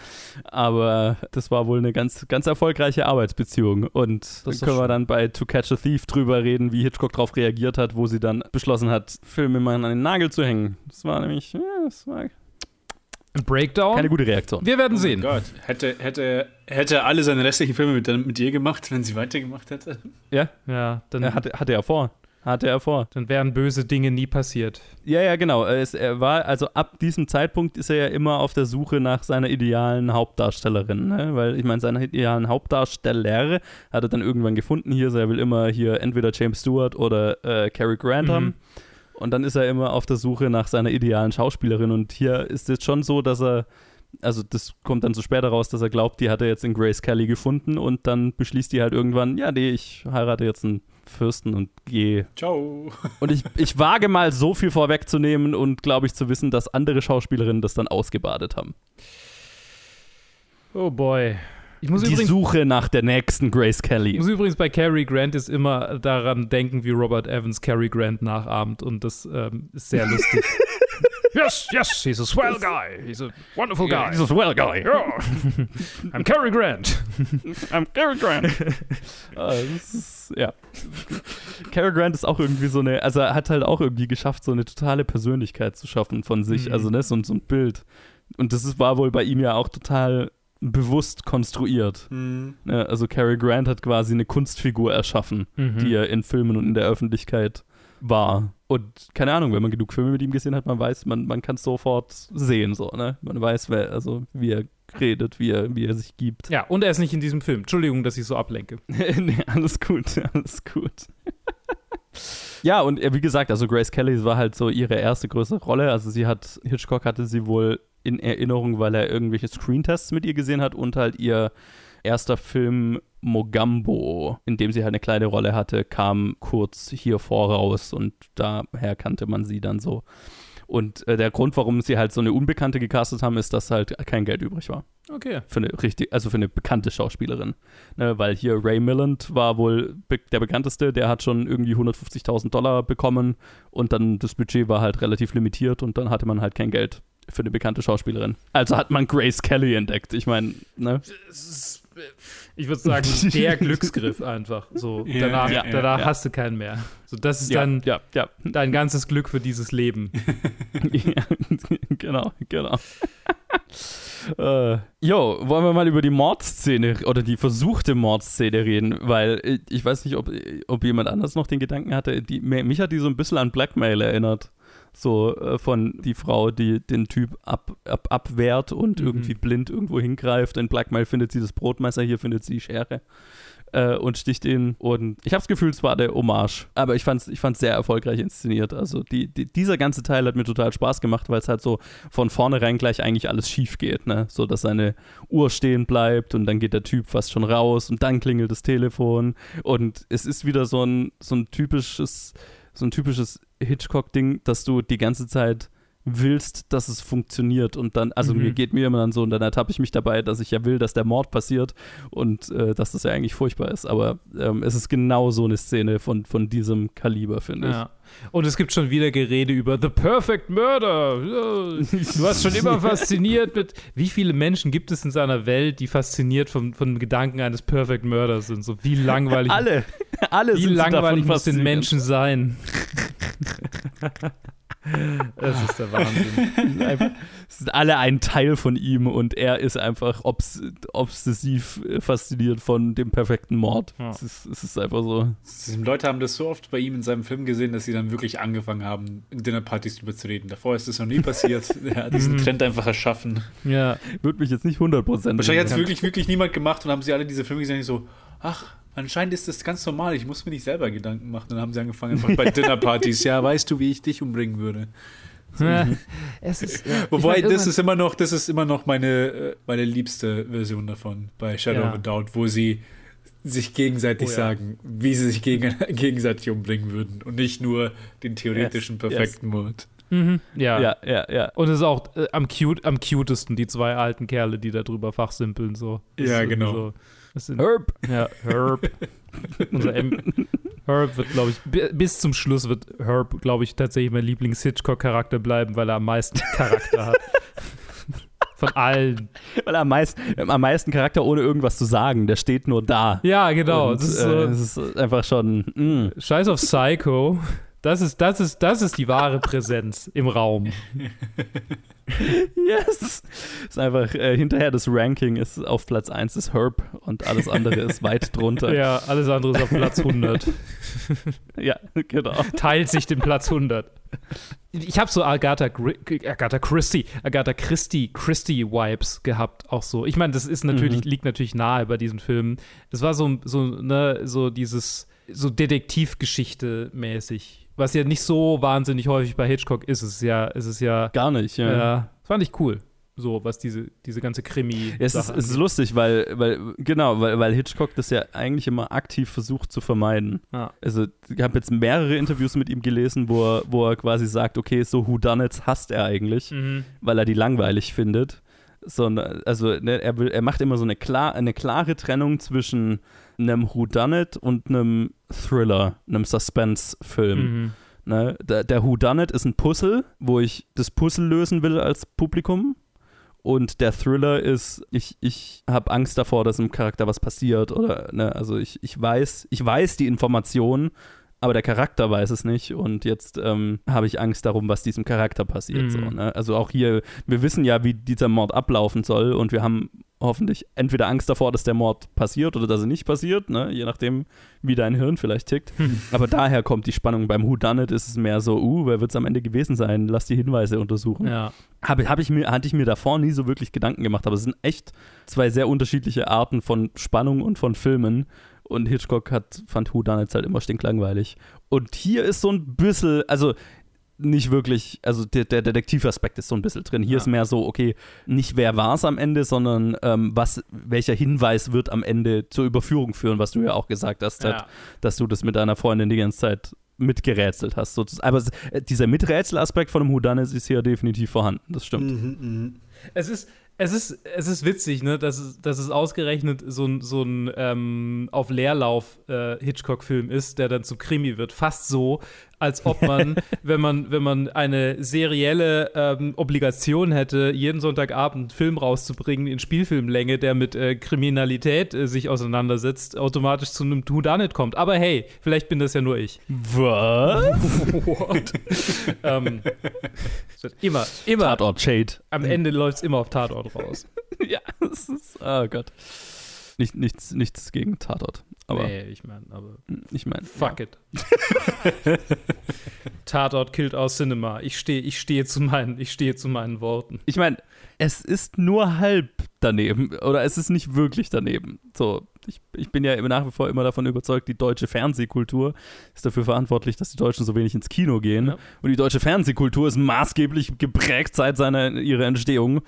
Aber das war wohl eine ganz, ganz erfolgreiche Arbeitsbeziehung und dann doch können wir dann bei To Catch a Thief drüber reden, wie Hitchcock darauf reagiert hat, wo sie dann beschlossen hat, Filme mal an den Nagel zu hängen. Das war nämlich, ja, das war Ein Breakdown. keine gute Reaktion. Wir werden Oh sehen. Gott, hätte, hätte, hätte er alle seine restlichen Filme mit, mit ihr gemacht, wenn sie weitergemacht hätte? Ja, Ja, dann, er hatte, hatte er vor. Hatte er vor. dann wären böse Dinge nie passiert. Ja, ja, genau. Es, er war, also ab diesem Zeitpunkt ist er ja immer auf der Suche nach seiner idealen Hauptdarstellerin, ne? Weil ich meine, seine idealen Hauptdarsteller hat er dann irgendwann gefunden hier. So, er will immer hier entweder James Stewart oder äh, Cary Grant Mhm. haben. Und dann ist er immer auf der Suche nach seiner idealen Schauspielerin. Und hier ist es schon so, dass er, also das kommt dann so später raus, dass er glaubt, die hat er jetzt in Grace Kelly gefunden und dann beschließt die halt irgendwann, ja, nee, ich heirate jetzt einen Fürsten und gehe Ciao. und ich, ich wage mal so viel vorwegzunehmen und glaube ich zu wissen, dass andere Schauspielerinnen das dann ausgebadet haben. Oh boy. Ich muss, Die übrigens, Suche nach der nächsten Grace ich Kelly. muss übrigens bei Cary Grant ist immer daran denken, wie Robert Evans Cary Grant nachahmt und das ähm, ist sehr lustig. yes, yes, he's a swell guy. He's a wonderful guy. He's a swell guy. Yeah. I'm Cary Grant. I'm Cary Grant. Ah, ist, ja. Cary Grant ist auch irgendwie so eine, also er hat halt auch irgendwie geschafft, so eine totale Persönlichkeit zu schaffen von sich, Mhm. also ne, so, so ein Bild. Und das ist, war wohl bei ihm ja auch total bewusst konstruiert. Hm. Ne? Also Cary Grant hat quasi eine Kunstfigur erschaffen. Mhm. die er in Filmen und in der Öffentlichkeit war. Und keine Ahnung, wenn man genug Filme mit ihm gesehen hat, man weiß, man, man kann es sofort sehen, so, ne? Man weiß, wer, also wie er redet, wie er, wie er sich gibt. Ja, und er ist nicht in diesem Film. Entschuldigung, dass ich so ablenke. nee, alles gut, alles gut. ja, und wie gesagt, also Grace Kelly war halt so ihre erste größere Rolle. Also sie hat, Hitchcock hatte sie wohl in Erinnerung, weil er irgendwelche Screentests mit ihr gesehen hat und halt ihr erster Film Mogambo, in dem sie halt eine kleine Rolle hatte, kam kurz hier voraus und daher kannte man sie dann so. Und äh, der Grund, warum sie halt so eine Unbekannte gecastet haben, ist, dass halt kein Geld übrig war Okay. für eine richtig, also für eine bekannte Schauspielerin. Ne, weil hier Ray Milland war wohl be der bekannteste, der hat schon irgendwie 150.000 Dollar bekommen und dann das Budget war halt relativ limitiert und dann hatte man halt kein Geld für eine bekannte Schauspielerin. Also hat man Grace Kelly entdeckt. Ich meine, ne? ich würde sagen, der Glücksgriff einfach. So, Ja, danach, ja, danach ja. hast du keinen mehr. So, das ist Ja, dann ja, ja. dein ganzes Glück für dieses Leben. genau, genau. äh, jo, wollen wir mal über die Mordszene oder die versuchte Mordszene reden, weil ich, ich weiß nicht, ob, ob jemand anders noch den Gedanken hatte. Die, mich hat die so ein bisschen an Blackmail erinnert. So äh, von die Frau, die den Typ ab, ab, abwehrt und Mhm. irgendwie blind irgendwo hingreift. In Blackmail findet sie das Brotmesser, hier findet sie die Schere äh, und sticht ihn. Und ich habe das Gefühl, es war der Hommage. Aber ich fand es ich fand's sehr erfolgreich inszeniert. Also die, die, dieser ganze Teil hat mir total Spaß gemacht, weil es halt so von vornherein gleich eigentlich alles schief geht. Ne? So, dass seine Uhr stehen bleibt und dann geht der Typ fast schon raus und dann klingelt das Telefon. Und es ist wieder so ein, so ein typisches, so ein typisches Hitchcock-Ding, dass du die ganze Zeit willst, dass es funktioniert und dann, also Mhm. mir geht mir immer dann so und dann ertappe ich mich dabei, dass ich ja will, dass der Mord passiert und äh, dass das ja eigentlich furchtbar ist, aber ähm, es ist genau so eine Szene von, von diesem Kaliber, finde ich. Ja. Und es gibt schon wieder Gerede über The Perfect Murder. Du hast schon immer fasziniert mit. Wie viele Menschen gibt es in seiner Welt, die fasziniert vom, von dem Gedanken eines Perfect Murders sind? So wie langweilig, Alle, alle wie sind langweilig muss den. Menschen sein? das ist der Wahnsinn. Einfach, es sind alle ein Teil von ihm und er ist einfach obs obsessiv fasziniert von dem perfekten Mord. Ja. Es, ist, es ist einfach so. Die Leute haben das so oft bei ihm in seinem Film gesehen, dass sie dann wirklich angefangen haben, in Dinnerpartys drüber zu reden. Davor ist das noch nie passiert. er hat diesen Trend einfach erschaffen. Ja. Würde mich jetzt nicht 100% Wahrscheinlich hat es wirklich, wirklich niemand gemacht und haben sie alle diese Filme gesehen und so, ach, anscheinend ist das ganz normal, ich muss mir nicht selber Gedanken machen. Dann haben sie angefangen einfach bei Dinnerpartys, ja, weißt du, wie ich dich umbringen würde. es ist. Ja, Wobei, ich mein, das ist immer noch, das ist immer noch meine, äh, meine liebste Version davon bei Shadow Ja. of a Doubt, wo sie sich gegenseitig Oh ja. sagen, wie sie sich gegen, gegenseitig umbringen würden und nicht nur den theoretischen Yes, perfekten Mord. Mhm. Ja. Ja, ja, ja. Und es ist auch äh, am, cute, am cutesten, die zwei alten Kerle, die da drüber fachsimpeln. So. Das Ja, genau. So, das sind, Herb. Ja, Herb. Unser M Herb wird, glaube ich, bi- bis zum Schluss wird Herb, glaube ich, tatsächlich mein Lieblings-Hitchcock-Charakter bleiben, weil er am meisten Charakter hat. Von allen. Weil er am meisten, am meisten Charakter ohne irgendwas zu sagen, der steht nur da. Ja, genau. Und, das ist äh, so, es ist einfach schon. mm. mh. Scheiß auf Psycho. Das ist, das, ist, das ist die wahre Präsenz im Raum. Yes! Ist einfach, äh, hinterher das Ranking ist auf Platz 1 ist Herb und alles andere ist weit drunter. Ja, alles andere ist auf Platz 100. Ja, genau. Teilt sich den Platz 100. Ich habe so Agatha, Agatha Christie, Agatha Christie, Christie Vibes gehabt, auch so. Ich meine, das ist natürlich, liegt natürlich nahe bei diesen Filmen. Das war so, so, ne, so dieses, so Detektivgeschichte mäßig. Was ja nicht so wahnsinnig häufig bei Hitchcock ist. Es ist ja, es ist ja, Gar nicht, ja. ja, fand ich cool. So, was diese, diese ganze Krimi. Es ist, es ist lustig, weil, weil genau, weil, weil Hitchcock das ja eigentlich immer aktiv versucht zu vermeiden. Ja. Also ich habe jetzt mehrere Interviews mit ihm gelesen, wo er, wo er quasi sagt, okay, so Whodunits hasst er eigentlich, Mhm. weil er die langweilig findet. Sondern, also ne, er, will, er macht immer so eine, klar, eine klare Trennung zwischen einem Whodunit und einem Thriller, einem Suspense-Film. Mhm. Ne? Der, der Whodunit ist ein Puzzle, wo ich das Puzzle lösen will als Publikum. Und der Thriller ist, ich, ich habe Angst davor, dass im Charakter was passiert. Oder, ne, also ich, ich weiß, ich weiß die Information, aber der Charakter weiß es nicht. Und jetzt ähm, habe ich Angst darum, was diesem Charakter passiert. Mhm. So, ne? Also auch hier, wir wissen ja, wie dieser Mord ablaufen soll und wir haben hoffentlich entweder Angst davor, dass der Mord passiert oder dass er nicht passiert, ne? je nachdem, wie dein Hirn vielleicht tickt. Aber daher kommt die Spannung. Beim Who Done It ist es mehr so, uh, wer wird es am Ende gewesen sein? Lass die Hinweise untersuchen. Ja. Habe hab ich mir, hatte ich mir davor nie so wirklich Gedanken gemacht, aber es sind echt zwei sehr unterschiedliche Arten von Spannung und von Filmen. Und Hitchcock hat, fand Who Done halt immer stinklangweilig. Und hier ist so ein bisschen, also nicht wirklich, also der, der Detektivaspekt ist so ein bisschen drin. Hier Ja. ist mehr so, okay, nicht wer war es am Ende, sondern ähm, was, welcher Hinweis wird am Ende zur Überführung führen, was du ja auch gesagt hast, Ted, Ja. dass du das mit deiner Freundin die ganze Zeit mitgerätselt hast. sozusagen. Aber äh, dieser Miträtselaspekt von einem Whodunit ist hier definitiv vorhanden, das stimmt. Mhm, Es ist, Es ist, es ist witzig, ne, dass es, dass es ausgerechnet so ein, so ein ähm, auf Leerlauf äh, Hitchcock-Film ist, der dann zu Krimi wird. Fast so, als ob man, wenn man, wenn man eine serielle ähm, Obligation hätte, jeden Sonntagabend einen Film rauszubringen in Spielfilmlänge, der mit äh, Kriminalität äh, sich auseinandersetzt, automatisch zu einem Whodunit kommt. Aber hey, vielleicht bin das ja nur ich. Was? ähm, immer, immer. Tatort Shade. Am Ende läuft es immer auf Tatort raus. ja, das ist, oh Gott. Nicht, nichts, nichts gegen Tatort. Aber nee, ich meine, aber ich meine, fuck it. Tatort killt aus Cinema. Ich stehe ich stehe zu, meinen, ich stehe zu meinen Worten. Ich meine, es ist nur halb daneben oder es ist nicht wirklich daneben. So, ich, ich bin ja nach wie vor immer davon überzeugt, die deutsche Fernsehkultur ist dafür verantwortlich, dass die Deutschen so wenig ins Kino gehen. Ja. Und die deutsche Fernsehkultur ist maßgeblich geprägt seit seiner, ihrer Entstehung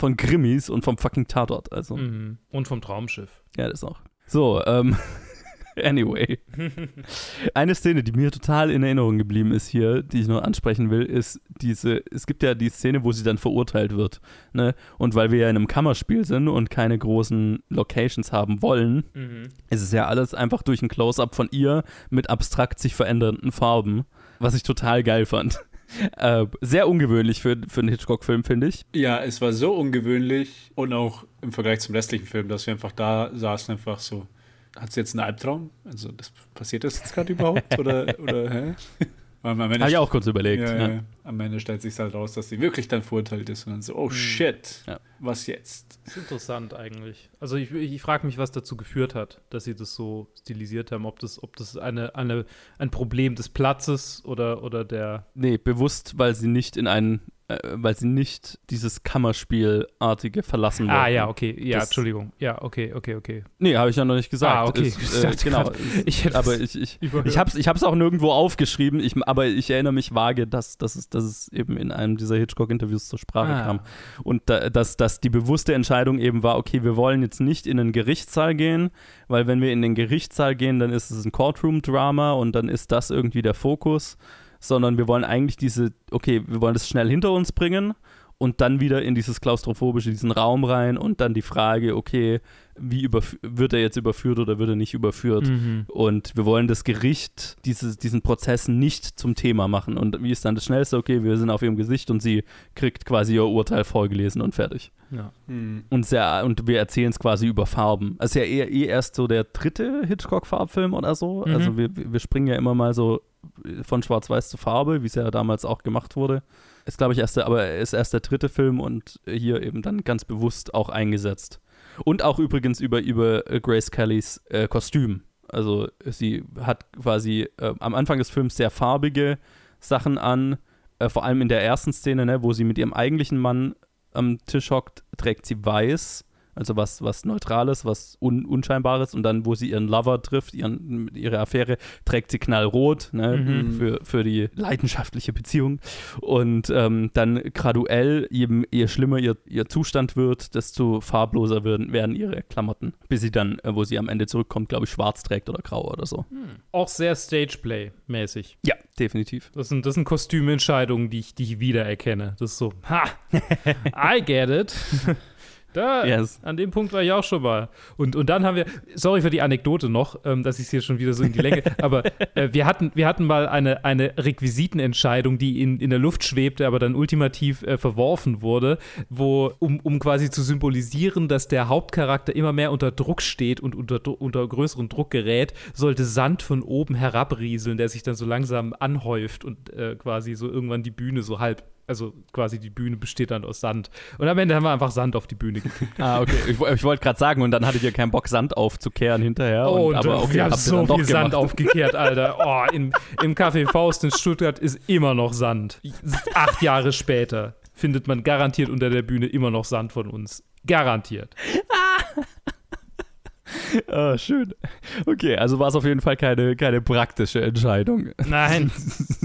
von Krimis und vom fucking Tatort. Also, Mhm. Und vom Traumschiff. ja, das auch. So, ähm, anyway. Eine Szene, die mir total in Erinnerung geblieben ist hier, die ich noch ansprechen will, ist diese, es gibt ja die Szene, wo sie dann verurteilt wird. Ne? Und weil wir ja in einem Kammerspiel sind und keine großen Locations haben wollen, ist es ja alles einfach durch ein Close-up von ihr mit abstrakt sich verändernden Farben, was ich total geil fand. Äh, sehr ungewöhnlich für, für einen Hitchcock-Film, finde ich. Ja, es war so ungewöhnlich und auch im Vergleich zum restlichen Film, dass wir einfach da saßen, einfach so. Hat sie jetzt einen Albtraum? Also, das, passiert das jetzt gerade überhaupt? Oder, oder hä? Habe ich auch kurz überlegt. Ja, ja. Am Ende stellt sich halt raus, dass sie wirklich dann verurteilt ist und dann so, oh shit, Ja. was jetzt? Das ist interessant eigentlich. Also ich, ich frage mich, was dazu geführt hat, dass sie das so stilisiert haben. Ob das, ob das eine, eine, ein Problem des Platzes oder, oder der. Nee, bewusst, weil sie nicht in einen, äh, weil sie nicht dieses Kammerspielartige verlassen wollten. Ah ja, okay. Ja, Das- Entschuldigung. Ja, okay, okay, okay. Nee, habe ich ja noch nicht gesagt. Ah, okay. Es, Ich äh, genau. es- ich hätte aber es ich, ich, überhört. ich habe es ich hab's auch nirgendwo aufgeschrieben, ich, aber ich erinnere mich vage, dass, dass, es, dass es eben in einem dieser Hitchcock-Interviews zur Sprache Ah. kam. Und da, dass, dass die bewusste Entscheidung eben war, okay, wir wollen jetzt nicht in den Gerichtssaal gehen, weil wenn wir in den Gerichtssaal gehen, dann ist es ein Courtroom-Drama und dann ist das irgendwie der Fokus, sondern wir wollen eigentlich diese, okay, wir wollen das schnell hinter uns bringen und dann wieder in dieses klaustrophobische, diesen Raum rein und dann die Frage, okay, wie wird er jetzt überführt oder wird er nicht überführt? Mhm. Und wir wollen das Gericht dieses, diesen Prozess nicht zum Thema machen. Und wie ist dann das Schnellste? Okay, wir sind auf ihrem Gesicht und sie kriegt quasi ihr Urteil vorgelesen und fertig. Ja. Hm. Und, sehr, und wir erzählen es quasi über Farben. Es ist ja eher, eh erst so der dritte Hitchcock-Farbfilm oder so. Mhm. Also wir, wir springen ja immer mal so von Schwarz-Weiß zu Farbe, wie es ja damals auch gemacht wurde. Ist, glaube ich, erst der, aber ist erst der dritte Film und hier eben dann ganz bewusst auch eingesetzt. Und auch übrigens über, über äh, Grace Kellys äh, Kostüm. Also sie hat quasi äh, am Anfang des Films sehr farbige Sachen an, äh, vor allem in der ersten Szene, ne, wo sie mit ihrem eigentlichen Mann am Tisch hockt, trägt sie weiß, also was, was Neutrales, was un, Unscheinbares und dann, wo sie ihren Lover trifft, ihren, ihre Affäre, trägt sie knallrot ne, Mhm. für, für die leidenschaftliche Beziehung und ähm, dann graduell, je, je schlimmer ihr, ihr Zustand wird, desto farbloser werden, werden ihre Klamotten, bis sie dann, äh, wo sie am Ende zurückkommt, glaube ich, schwarz trägt oder grau oder so. Auch sehr Stageplay-mäßig. Ja, definitiv. Das sind, das sind Kostümentscheidungen, die ich, die ich wiedererkenne. Das ist so, ha, I get it. Da, Yes. an dem Punkt war ich auch schon mal. Und, und dann haben wir, sorry für die Anekdote noch, ähm, dass ich es hier schon wieder so in die Länge, aber äh, wir, hatten, wir hatten mal eine, eine Requisitenentscheidung, die in, in der Luft schwebte, aber dann ultimativ äh, verworfen wurde, wo, um, um quasi zu symbolisieren, dass der Hauptcharakter immer mehr unter Druck steht und unter, unter größeren Druck gerät, sollte Sand von oben herabrieseln, der sich dann so langsam anhäuft und äh, quasi so irgendwann die Bühne so halb also quasi die Bühne besteht dann aus Sand. Und am Ende haben wir einfach Sand auf die Bühne gekippt. Ah, okay. Ich, ich wollte gerade sagen, und dann hattet ihr keinen Bock, Sand aufzukehren hinterher. Oh, und, aber okay, wir haben so viel Sand gemacht. aufgekehrt, Alter. Oh, im, Im Café Faust in Stuttgart ist immer noch Sand. Acht Jahre später findet man garantiert unter der Bühne immer noch Sand von uns. Garantiert. Ah, schön. Okay, also war es auf jeden Fall keine, keine praktische Entscheidung. Nein.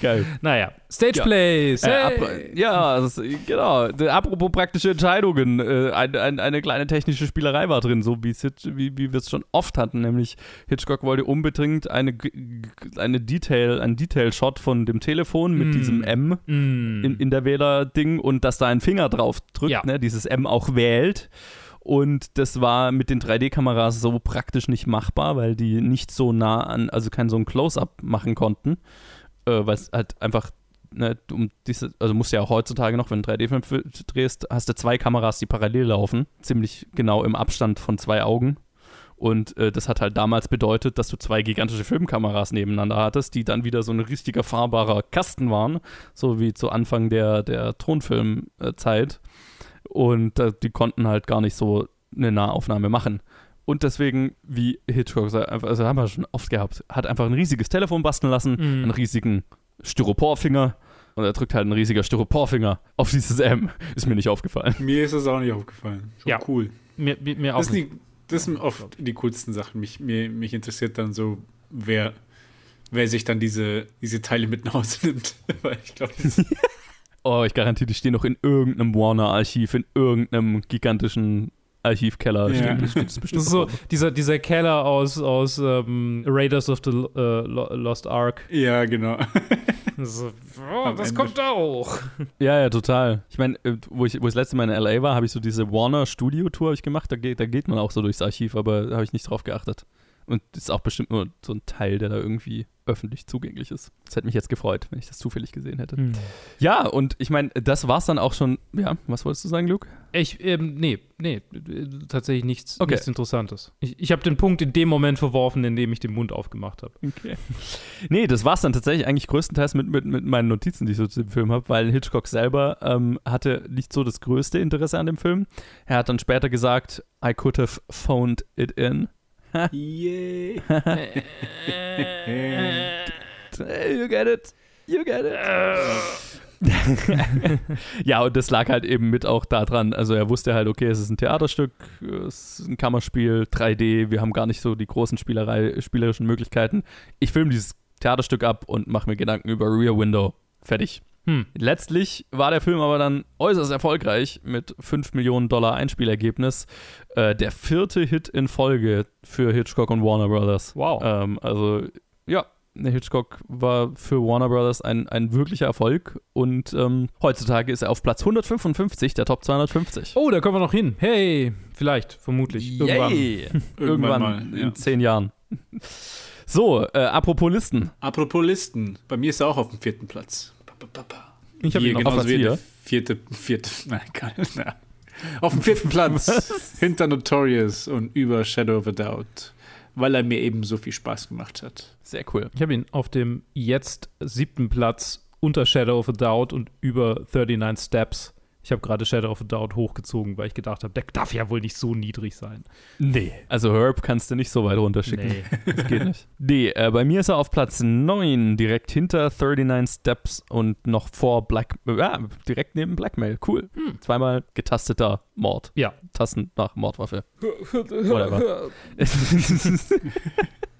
Geil. Naja, Stage Ja. Plays. Äh, Hey. ja, das, genau. Apropos praktische Entscheidungen. Äh, ein, ein, eine kleine technische Spielerei war drin, so wie, wie, wie wir es schon oft hatten. Nämlich Hitchcock wollte unbedingt eine, eine Detail, einen Detail-Shot von dem Telefon mit Mm. diesem M Mm. in, in der Wähler-Ding und dass da ein Finger drauf drückt, Ja. ne, dieses M auch wählt. Und das war mit den 3D-Kameras so praktisch nicht machbar, weil die nicht so nah an, also kein so ein Close-Up machen konnten, äh, weil es halt einfach, ne, um diese, also musst du ja auch heutzutage noch, wenn du einen 3D-Film f- drehst, hast du zwei Kameras, die parallel laufen, ziemlich genau im Abstand von zwei Augen. Und äh, das hat halt damals bedeutet, dass du zwei gigantische Filmkameras nebeneinander hattest, die dann wieder so ein richtiger fahrbarer Kasten waren, so wie zu Anfang der, der Tonfilmzeit. Und äh, die konnten halt gar nicht so eine Nahaufnahme machen. Und deswegen, wie Hitchcock, sagt, also haben wir schon oft gehabt, hat einfach ein riesiges Telefon basteln lassen, Mhm. einen riesigen Styroporfinger. Und er drückt halt ein riesiger Styroporfinger auf dieses M. Ist mir nicht aufgefallen. Mir ist das auch nicht aufgefallen. Schon Ja. cool. Mir, mir, mir auch Das, sind nicht. die, das sind oft die coolsten Sachen. Mich, mir, mich interessiert dann so, wer, wer sich dann diese, diese Teile mit nach Hause nimmt. Weil ich glaube, Oh, ich garantiere, die stehen noch in irgendeinem Warner-Archiv, in irgendeinem gigantischen Archivkeller. Ja. Steht, das steht das ist so dieser, dieser Keller aus, aus ähm, Raiders of the äh, Lo- Lost Ark. ja, genau. So, oh, das Ende. kommt auch. Ja, ja, total. Ich meine, äh, wo ich, wo ich das letzte Mal in L.A. war, habe ich so diese Warner-Studio-Tour hab ich gemacht. Da geht, da geht man auch so durchs Archiv, aber da habe ich nicht drauf geachtet. Und das ist auch bestimmt nur so ein Teil, der da irgendwie öffentlich zugänglich ist. Das hätte mich jetzt gefreut, wenn ich das zufällig gesehen hätte. Hm. Ja, und ich meine, das war's dann auch schon. Ja, was wolltest du sagen, Luke? Ich, ähm, nee, nee, tatsächlich nichts, Okay. nichts Interessantes. Ich, ich habe den Punkt in dem Moment verworfen, in dem ich den Mund aufgemacht habe. Okay. Nee, das war's dann tatsächlich eigentlich größtenteils mit, mit, mit meinen Notizen, die ich so zu dem Film habe, weil Hitchcock selber ähm, hatte nicht so das größte Interesse an dem Film. Er hat dann später gesagt, I could have phoned it in. Yay. You get it. You get it. ja, und das lag halt eben mit auch daran. Also er wusste halt, okay, es ist ein Theaterstück, es ist ein Kammerspiel, 3D, wir haben gar nicht so die großen Spielerei, spielerischen Möglichkeiten. Ich filme dieses Theaterstück ab und mache mir Gedanken über Rear Window. Fertig. Hm. Letztlich war der Film aber dann äußerst erfolgreich mit 5 Millionen Dollar Einspielergebnis. Äh, der vierte Hit in Folge für Hitchcock und Warner Brothers. Wow. Ähm, also, ja, Hitchcock war für Warner Brothers ein, ein wirklicher Erfolg und ähm, heutzutage ist er auf Platz 155 der Top 250. Oh, da kommen wir noch hin. Hey, vielleicht, vermutlich. Irgendwann. Yay. Irgendwann Irgendwann mal, in ja. zehn Jahren. So, äh, apropos Listen. Apropos Listen. Bei mir ist er auch auf dem vierten Platz. Pa, pa, pa, pa. Ich habe ihn noch auf Platz vierte, vierte, nein, kein, na. Auf dem vierten Platz. hinter Notorious und über Shadow of a Doubt. Weil er mir eben so viel Spaß gemacht hat. Sehr cool. Ich habe ihn auf dem jetzt siebten Platz unter Shadow of a Doubt und über 39 Steps. Ich habe gerade Shadow of a Doubt hochgezogen, weil ich gedacht habe, der darf ja wohl nicht so niedrig sein. Nee. Also Herb kannst du nicht so weit runterschicken. Nee. Das geht nicht. Nee, äh, bei mir ist er auf Platz 9, direkt hinter 39 Steps und noch vor Black, äh, ja, direkt neben Blackmail. Cool. Zweimal getasteter Mord. Ja. Tasten nach Mordwaffe. Whatever.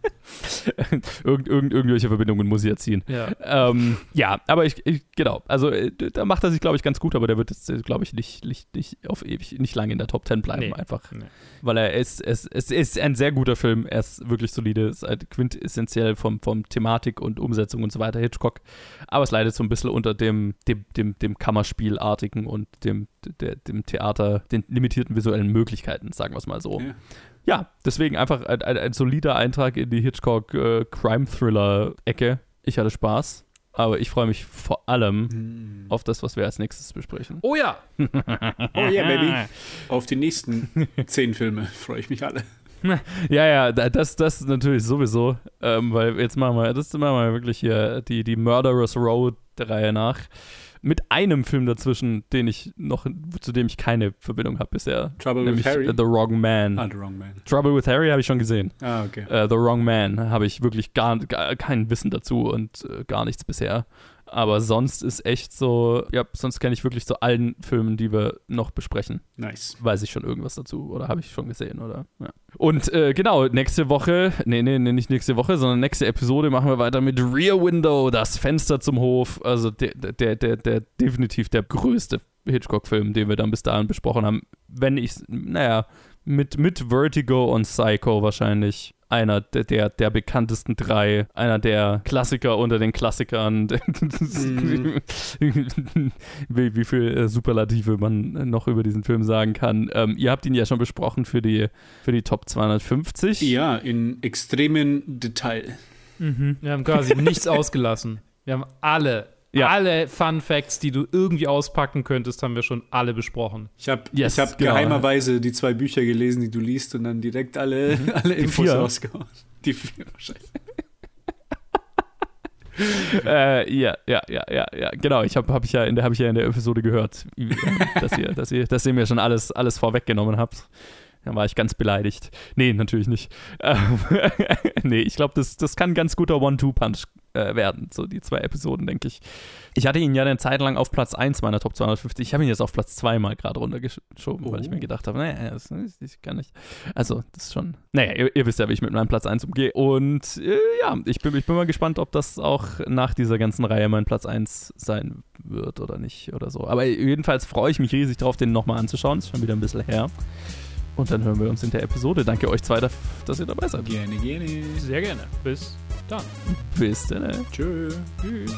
Irgend, irgend, irgendwelche Verbindungen muss ich erziehen. Ja. Ähm, ja, aber ich, ich genau. Also äh, da macht er sich, glaube ich, ganz gut, aber der wird jetzt, glaube ich, nicht, nicht, nicht auf ewig, nicht lange in der Top 10 bleiben, Nee. einfach. Nee. Weil er ist, es, es ist ein sehr guter Film, er ist wirklich solide, ist halt quintessentiell vom, vom Thematik und Umsetzung und so weiter, Hitchcock. Aber es leidet so ein bisschen unter dem, dem, dem, dem Kammerspielartigen und dem, der, dem Theater, den limitierten visuellen Möglichkeiten, sagen wir es mal so. Ja. Ja, deswegen einfach ein, ein, ein solider Eintrag in die Hitchcock äh, Crime Thriller Ecke. Ich hatte Spaß, aber ich freue mich vor allem auf das, was wir als nächstes besprechen. Oh ja. Oh yeah, baby. Auf die nächsten zehn Filme freue ich mich alle. Ja, ja, da- das, das natürlich sowieso, ähm, weil jetzt machen wir, das machen wir wirklich hier die, die Murderers Road der Reihe nach. Mit einem Film dazwischen, den ich noch, zu dem ich keine Verbindung habe bisher. Trouble nämlich with Harry. äh, The Wrong Man. Ah, The Wrong Man. Trouble with Harry habe ich schon gesehen. Ah, okay. Äh, The Wrong Man habe ich wirklich gar, gar kein Wissen dazu und äh, gar nichts bisher. Aber sonst ist echt so, ja, sonst kenne ich wirklich zu allen Filmen, die wir noch besprechen. Nice. Weiß ich schon irgendwas dazu oder habe ich schon gesehen, oder? Ja. Und äh, genau, nächste Woche, nee, nee, nee, nicht nächste Woche, sondern nächste Episode machen wir weiter mit Rear Window, das Fenster zum Hof. Also der, der, der, der definitiv der größte Hitchcock-Film, den wir dann bis dahin besprochen haben. Wenn ich, naja, mit, mit Vertigo und Psycho wahrscheinlich einer der, der, der bekanntesten drei, einer der Klassiker unter den Klassikern. Mhm. wie, wie viel äh, Superlative man noch über diesen Film sagen kann. Ähm, ihr habt ihn ja schon besprochen für die, für die Top 250. Ja, in extremen Detail. Mhm. Wir haben quasi nichts ausgelassen. Wir haben alle ja. Alle Fun Facts, die du irgendwie auspacken könntest, haben wir schon alle besprochen. Ich habe yes, hab genau. geheimerweise die zwei Bücher gelesen, die du liest und dann direkt alle, mhm. alle Infos vier. rausgehauen. Die vier wahrscheinlich. äh, ja, ja, ja, ja, ja, genau. Ich habe hab ich ja in der habe ich ja in der Episode gehört, dass ihr, dass ihr, dass ihr mir schon alles, alles vorweggenommen habt. Dann war ich ganz beleidigt. Nee, natürlich nicht. Ähm, nee, ich glaube, das, das kann ein ganz guter One-Two-Punch äh, werden, so die zwei Episoden, denke ich. Ich hatte ihn ja eine Zeit lang auf Platz 1 meiner Top 250. Ich habe ihn jetzt auf Platz 2 mal gerade runtergeschoben, oh. weil ich mir oh. gedacht habe, naja, das, das kann nicht. Also, das ist schon. Naja, ihr, ihr, wisst ja, wie ich mit meinem Platz 1 umgehe. Und äh, ja, ich bin, ich bin mal gespannt, ob das auch nach dieser ganzen Reihe mein Platz 1 sein wird oder nicht oder so. Aber jedenfalls freue ich mich riesig darauf, den nochmal anzuschauen. Ist schon wieder ein bisschen her. Und dann hören wir uns in der Episode. Danke euch zwei, dass ihr dabei seid. Gerne, gerne. Sehr gerne. Bis dann. Bis dann. Tschö. Tschüss.